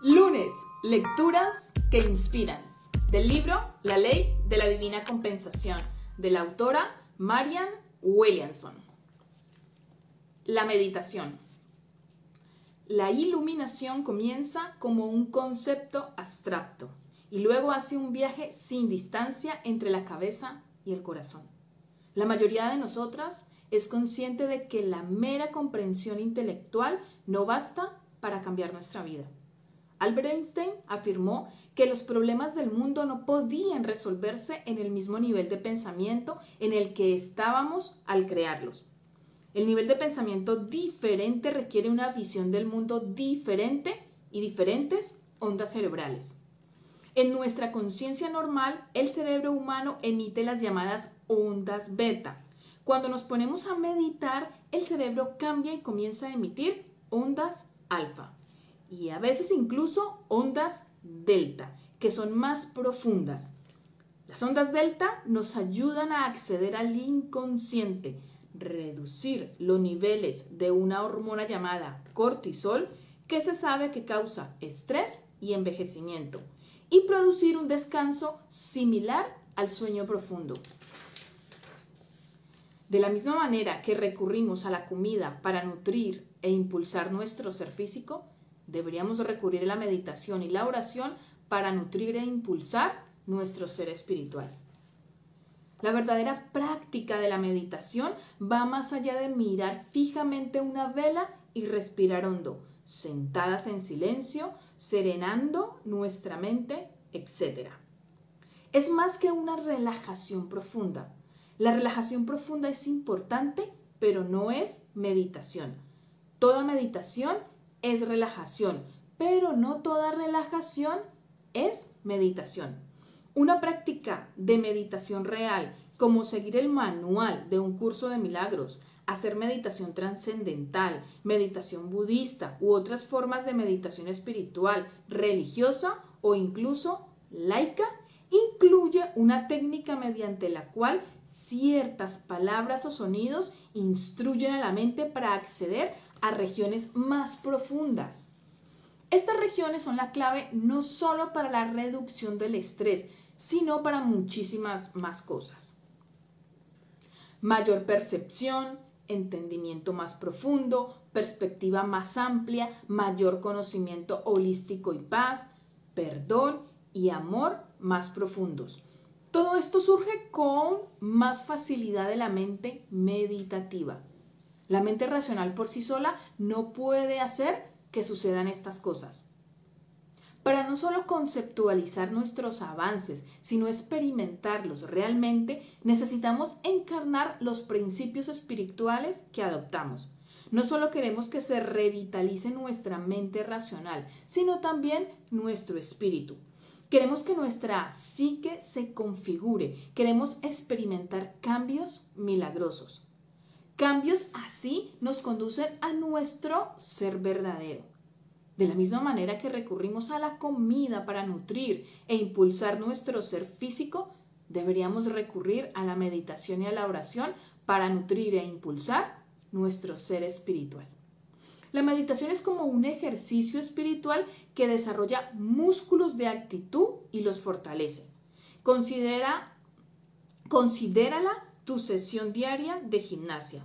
Lunes, lecturas que inspiran. Del libro La ley de la divina compensación, de la autora Marian Williamson. La meditación. La iluminación comienza como un concepto abstracto y luego hace un viaje sin distancia entre la cabeza y el corazón. La mayoría de nosotras es consciente de que la mera comprensión intelectual no basta para cambiar nuestra vida. Albert Einstein afirmó que los problemas del mundo no podían resolverse en el mismo nivel de pensamiento en el que estábamos al crearlos. El nivel de pensamiento diferente requiere una visión del mundo diferente y diferentes ondas cerebrales. En nuestra conciencia normal, el cerebro humano emite las llamadas ondas beta. Cuando nos ponemos a meditar, el cerebro cambia y comienza a emitir ondas alfa y a veces incluso ondas delta, que son más profundas. Las ondas delta nos ayudan a acceder al inconsciente, reducir los niveles de una hormona llamada cortisol, que se sabe que causa estrés y envejecimiento, y producir un descanso similar al sueño profundo. De la misma manera que recurrimos a la comida para nutrir e impulsar nuestro ser físico, deberíamos recurrir a la meditación y la oración para nutrir e impulsar nuestro ser espiritual. La verdadera práctica de la meditación va más allá de mirar fijamente una vela y respirar hondo, sentadas en silencio, serenando nuestra mente, etc. Es más que una relajación profunda. La relajación profunda es importante, pero no es meditación. Toda meditación es relajación, pero no toda relajación es meditación. Una práctica de meditación real, como seguir el manual de un curso de milagros, hacer meditación trascendental, meditación budista u otras formas de meditación espiritual, religiosa o incluso laica, incluye una técnica mediante la cual ciertas palabras o sonidos instruyen a la mente para acceder a regiones más profundas. Estas regiones son la clave no solo para la reducción del estrés, sino para muchísimas más cosas. Mayor percepción, entendimiento más profundo, perspectiva más amplia, mayor conocimiento holístico y paz, perdón y amor más profundos. Todo esto surge con más facilidad de la mente meditativa. La mente racional por sí sola no puede hacer que sucedan estas cosas. Para no solo conceptualizar nuestros avances, sino experimentarlos realmente, necesitamos encarnar los principios espirituales que adoptamos. No solo queremos que se revitalice nuestra mente racional, sino también nuestro espíritu. Queremos que nuestra psique se configure, queremos experimentar cambios milagrosos. Cambios así nos conducen a nuestro ser verdadero. De la misma manera que recurrimos a la comida para nutrir e impulsar nuestro ser físico, deberíamos recurrir a la meditación y a la oración para nutrir e impulsar nuestro ser espiritual. La meditación es como un ejercicio espiritual que desarrolla músculos de actitud y los fortalece. Considera, considérala tu sesión diaria de gimnasia.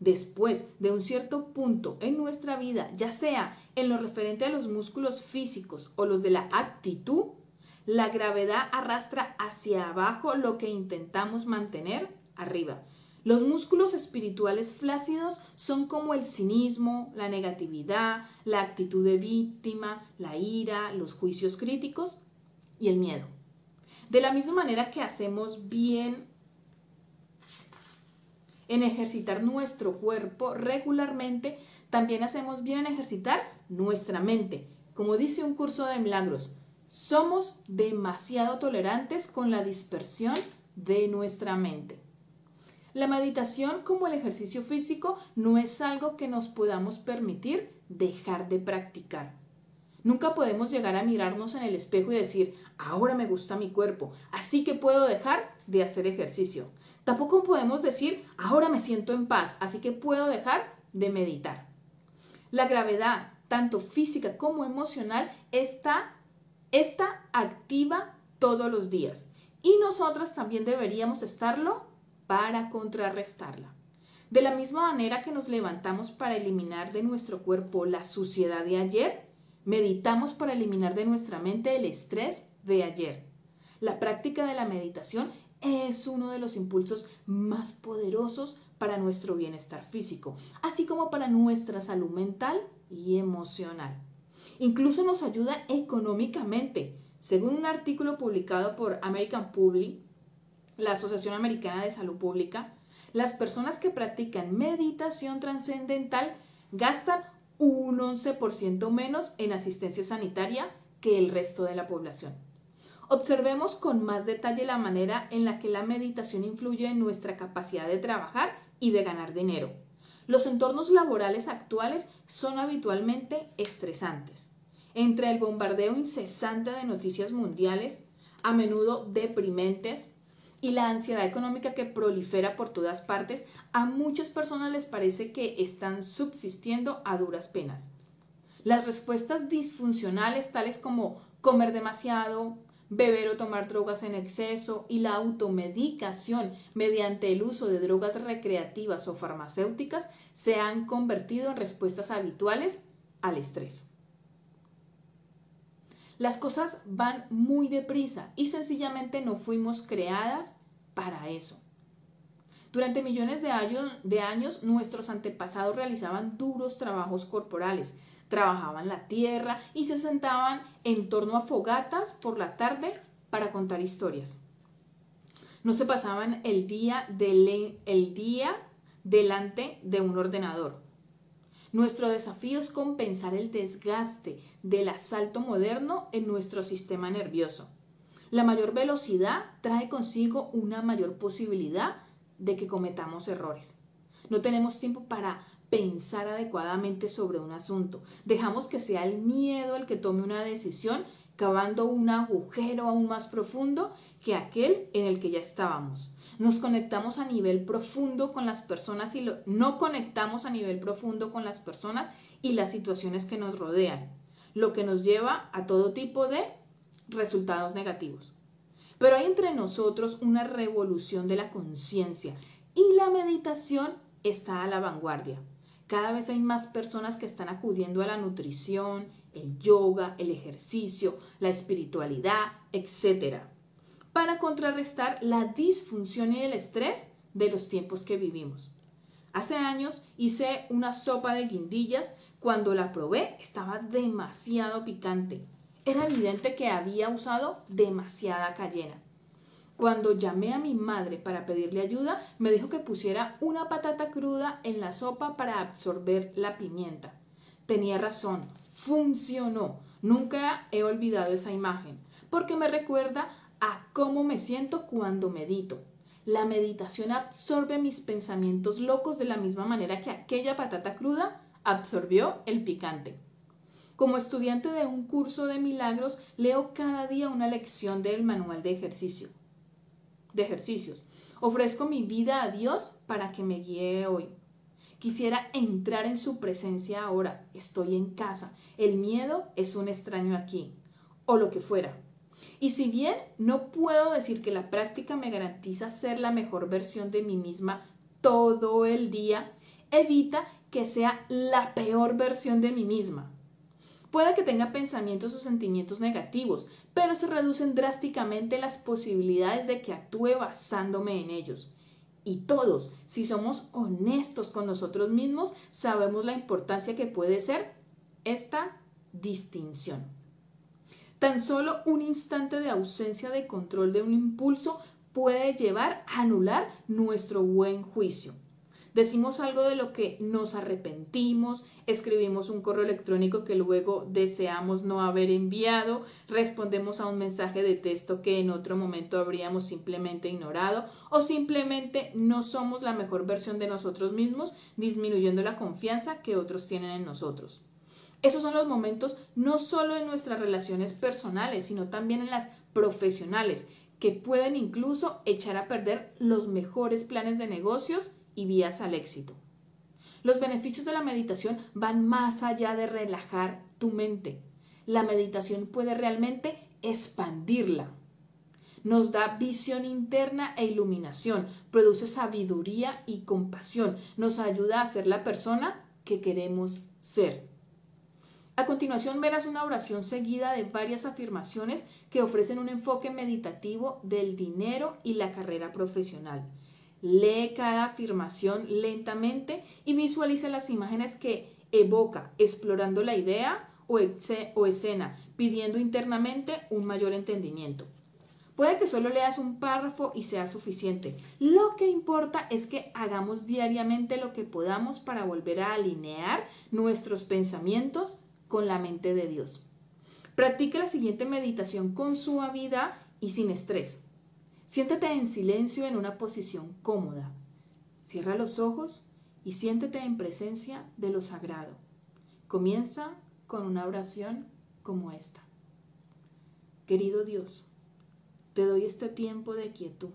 Después de un cierto punto en nuestra vida, ya sea en lo referente a los músculos físicos o los de la actitud, la gravedad arrastra hacia abajo lo que intentamos mantener arriba. Los músculos espirituales flácidos son como el cinismo, la negatividad, la actitud de víctima, la ira, los juicios críticos y el miedo. De la misma manera que hacemos bien en ejercitar nuestro cuerpo regularmente, también hacemos bien en ejercitar nuestra mente. Como dice un curso de milagros, somos demasiado tolerantes con la dispersión de nuestra mente. La meditación como el ejercicio físico no es algo que nos podamos permitir dejar de practicar. Nunca podemos llegar a mirarnos en el espejo y decir, ahora me gusta mi cuerpo, así que puedo dejar de hacer ejercicio. Tampoco podemos decir, ahora me siento en paz, así que puedo dejar de meditar. La gravedad tanto física como emocional, está, está activa todos los días. Y nosotras también deberíamos estarlo para contrarrestarla. De la misma manera que nos levantamos para eliminar de nuestro cuerpo la suciedad de ayer, meditamos para eliminar de nuestra mente el estrés de ayer. La práctica de la meditación es uno de los impulsos más poderosos para nuestro bienestar físico, así como para nuestra salud mental y emocional. Incluso nos ayuda económicamente. Según un artículo publicado por American Public, la Asociación Americana de Salud Pública, las personas que practican meditación trascendental gastan un 11% menos en asistencia sanitaria que el resto de la población. Observemos con más detalle la manera en la que la meditación influye en nuestra capacidad de trabajar y de ganar dinero. Los entornos laborales actuales son habitualmente estresantes. Entre el bombardeo incesante de noticias mundiales, a menudo deprimentes, y la ansiedad económica que prolifera por todas partes, a muchas personas les parece que están subsistiendo a duras penas. Las respuestas disfuncionales tales como comer demasiado, beber o tomar drogas en exceso y la automedicación mediante el uso de drogas recreativas o farmacéuticas se han convertido en respuestas habituales al estrés. Las cosas van muy deprisa y sencillamente no fuimos creadas para eso. Durante millones de años, de años, nuestros antepasados realizaban duros trabajos corporales, trabajaban la tierra y se sentaban en torno a fogatas por la tarde para contar historias. No se pasaban el día, el día delante de un ordenador. Nuestro desafío es compensar el desgaste del asalto moderno en nuestro sistema nervioso. La mayor velocidad trae consigo una mayor posibilidad de que cometamos errores. No tenemos tiempo para pensar adecuadamente sobre un asunto. Dejamos que sea el miedo el que tome una decisión, cavando un agujero aún más profundo que aquel en el que ya estábamos nos conectamos a nivel profundo con las personas y no conectamos a nivel profundo con las personas y las situaciones que nos rodean, lo que nos lleva a todo tipo de resultados negativos. Pero hay entre nosotros una revolución de la conciencia y la meditación está a la vanguardia. Cada vez hay más personas que están acudiendo a la nutrición, el yoga, el ejercicio, la espiritualidad, etcétera para contrarrestar la disfunción y el estrés de los tiempos que vivimos. Hace años hice una sopa de guindillas. Cuando la probé estaba demasiado picante. Era evidente que había usado demasiada cayena. Cuando llamé a mi madre para pedirle ayuda, me dijo que pusiera una patata cruda en la sopa para absorber la pimienta. Tenía razón, funcionó. Nunca he olvidado esa imagen, porque me recuerda a cómo me siento cuando medito. La meditación absorbe mis pensamientos locos de la misma manera que aquella patata cruda absorbió el picante. Como estudiante de un curso de milagros, leo cada día una lección del manual de ejercicio. De ejercicios. Ofrezco mi vida a Dios para que me guíe hoy. Quisiera entrar en su presencia ahora. Estoy en casa. El miedo es un extraño aquí. O lo que fuera. Y si bien no puedo decir que la práctica me garantiza ser la mejor versión de mí misma todo el día, evita que sea la peor versión de mí misma. Puede que tenga pensamientos o sentimientos negativos, pero se reducen drásticamente las posibilidades de que actúe basándome en ellos. Y todos, si somos honestos con nosotros mismos, sabemos la importancia que puede ser esta distinción. Tan solo un instante de ausencia de control de un impulso puede llevar a anular nuestro buen juicio. Decimos algo de lo que nos arrepentimos, escribimos un correo electrónico que luego deseamos no haber enviado, respondemos a un mensaje de texto que en otro momento habríamos simplemente ignorado o simplemente no somos la mejor versión de nosotros mismos, disminuyendo la confianza que otros tienen en nosotros. Esos son los momentos no solo en nuestras relaciones personales, sino también en las profesionales, que pueden incluso echar a perder los mejores planes de negocios y vías al éxito. Los beneficios de la meditación van más allá de relajar tu mente. La meditación puede realmente expandirla. Nos da visión interna e iluminación, produce sabiduría y compasión, nos ayuda a ser la persona que queremos ser. A continuación verás una oración seguida de varias afirmaciones que ofrecen un enfoque meditativo del dinero y la carrera profesional. Lee cada afirmación lentamente y visualiza las imágenes que evoca, explorando la idea o, escena, pidiendo internamente un mayor entendimiento. Puede que solo leas un párrafo y sea suficiente. Lo que importa es que hagamos diariamente lo que podamos para volver a alinear nuestros pensamientos con la mente de Dios. Practica la siguiente meditación con suavidad y sin estrés. Siéntate en silencio en una posición cómoda. Cierra los ojos y siéntete en presencia de lo sagrado. Comienza con una oración como esta. Querido Dios, te doy este tiempo de quietud.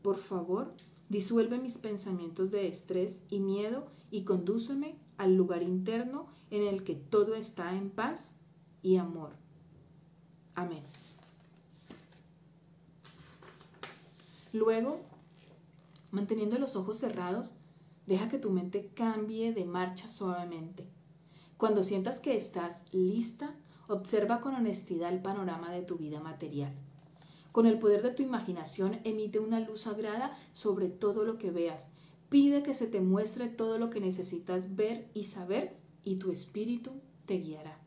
Por favor, disuelve mis pensamientos de estrés y miedo y condúceme al lugar interno en el que todo está en paz y amor. Amén. Luego, manteniendo los ojos cerrados, deja que tu mente cambie de marcha suavemente. Cuando sientas que estás lista, observa con honestidad el panorama de tu vida material. Con el poder de tu imaginación emite una luz sagrada sobre todo lo que veas. Pide que se te muestre todo lo que necesitas ver y saber y tu espíritu te guiará.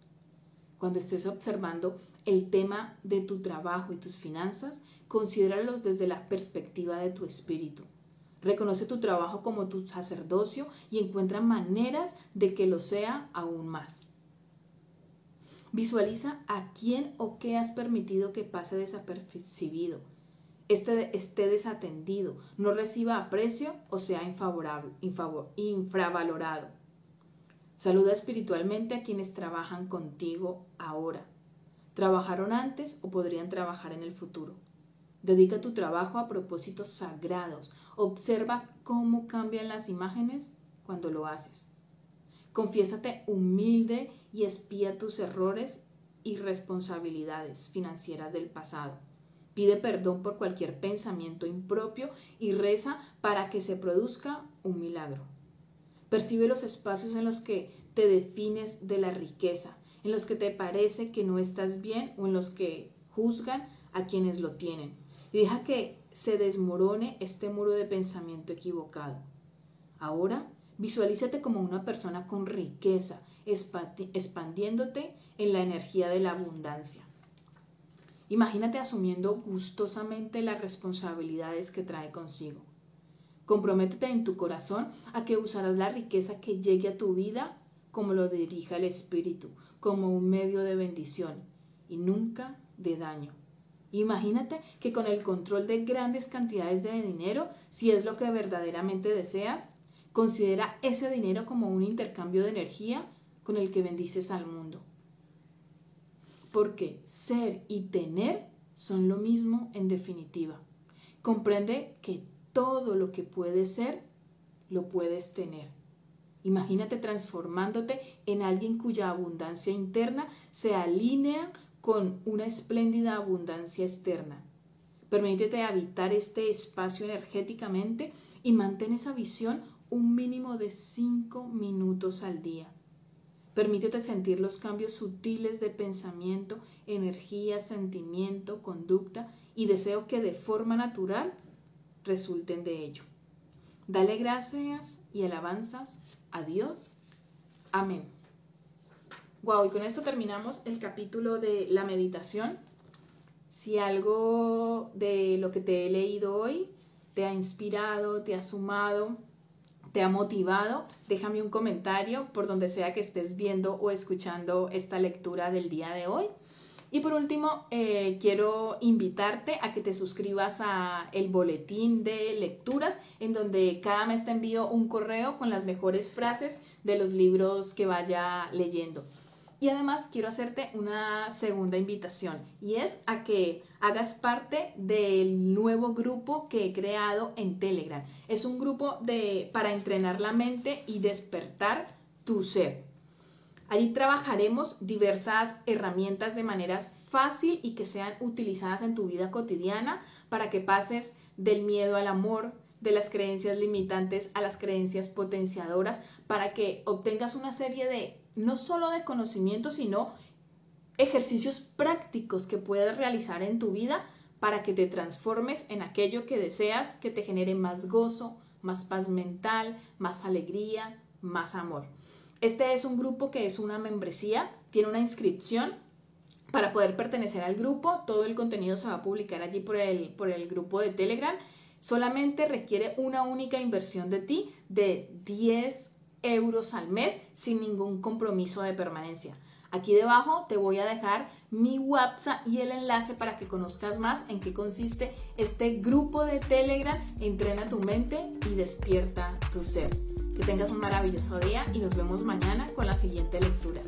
Cuando estés observando el tema de tu trabajo y tus finanzas, considéralos desde la perspectiva de tu espíritu. Reconoce tu trabajo como tu sacerdocio y encuentra maneras de que lo sea aún más. Visualiza a quién o qué has permitido que pase desapercibido, esté, esté desatendido, no reciba aprecio o sea infravalorado. Saluda espiritualmente a quienes trabajan contigo ahora. Trabajaron antes o podrían trabajar en el futuro. Dedica tu trabajo a propósitos sagrados. Observa cómo cambian las imágenes cuando lo haces. Confiésate humilde y espía tus errores y responsabilidades financieras del pasado. Pide perdón por cualquier pensamiento impropio y reza para que se produzca un milagro. Percibe los espacios en los que te defines de la riqueza, en los que te parece que no estás bien o en los que juzgan a quienes lo tienen. Y deja que se desmorone este muro de pensamiento equivocado. Ahora, visualízate como una persona con riqueza, expandiéndote en la energía de la abundancia. Imagínate asumiendo gustosamente las responsabilidades que trae consigo. Comprométete en tu corazón a que usarás la riqueza que llegue a tu vida como lo dirija el Espíritu, como un medio de bendición y nunca de daño. Imagínate que con el control de grandes cantidades de dinero, si es lo que verdaderamente deseas, considera ese dinero como un intercambio de energía con el que bendices al mundo. Porque ser y tener son lo mismo en definitiva. Comprende que todo lo que puedes ser, lo puedes tener. Imagínate transformándote en alguien cuya abundancia interna se alinea con una espléndida abundancia externa. Permítete habitar este espacio energéticamente y mantén esa visión un mínimo de cinco minutos al día. Permítete sentir los cambios sutiles de pensamiento, energía, sentimiento, conducta y deseo que de forma natural resulten de ello. Dale gracias y alabanzas a Dios. Amén. Wow, y con esto terminamos el capítulo de la meditación. Si algo de lo que te he leído hoy te ha inspirado, te ha sumado, te ha motivado, déjame un comentario por donde sea que estés viendo o escuchando esta lectura del día de hoy. Y por último, eh, quiero invitarte a que te suscribas a el boletín de lecturas, en donde cada mes te envío un correo con las mejores frases de los libros que vaya leyendo. Y además quiero hacerte una segunda invitación y es a que hagas parte del nuevo grupo que he creado en Telegram. Es un grupo de, para entrenar la mente y despertar tu ser. Allí trabajaremos diversas herramientas de manera fácil y que sean utilizadas en tu vida cotidiana para que pases del miedo al amor, de las creencias limitantes a las creencias potenciadoras, para que obtengas una serie de no solo de conocimiento, sino ejercicios prácticos que puedes realizar en tu vida para que te transformes en aquello que deseas, que te genere más gozo, más paz mental, más alegría, más amor. Este es un grupo que es una membresía, tiene una inscripción. Para poder pertenecer al grupo, todo el contenido se va a publicar allí por el, por el grupo de Telegram. Solamente requiere una única inversión de ti de 10 euros al mes sin ningún compromiso de permanencia. Aquí debajo te voy a dejar mi WhatsApp y el enlace para que conozcas más en qué consiste este grupo de Telegram. Entrena tu mente y despierta tu ser. Que tengas un maravilloso día y nos vemos mañana con la siguiente lectura.